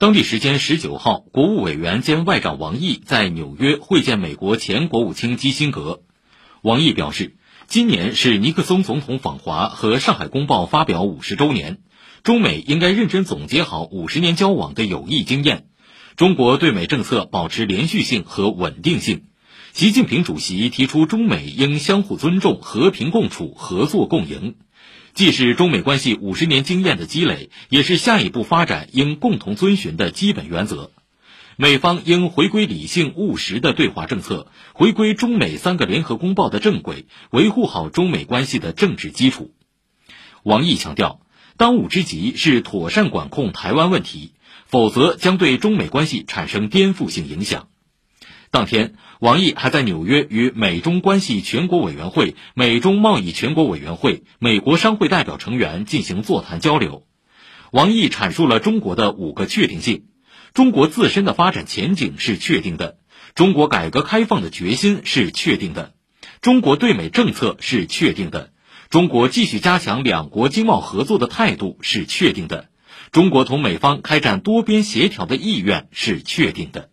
当地时间十九号，国务委员兼外长王毅在纽约会见美国前国务卿基辛格。王毅表示，今年是尼克松总统访华和《上海公报》发表五十周年，中美应该认真总结好五十年交往的有益经验。中国对美政策保持连续性和稳定性。习近平主席提出，中美应相互尊重、和平共处、合作共赢。既是中美关系五十年经验的积累，也是下一步发展应共同遵循的基本原则。美方应回归理性务实的对华政策，回归中美三个联合公报的正轨，维护好中美关系的政治基础。王毅强调，当务之急是妥善管控台湾问题，否则将对中美关系产生颠覆性影响。当天，王毅还在纽约与美中关系全国委员会、美中贸易全国委员会、美国商会代表成员进行座谈交流。王毅阐述了中国的五个确定性：中国自身的发展前景是确定的；中国改革开放的决心是确定的；中国对美政策是确定的；中国继续加强两国经贸合作的态度是确定的；中国同美方开展多边协调的意愿是确定的。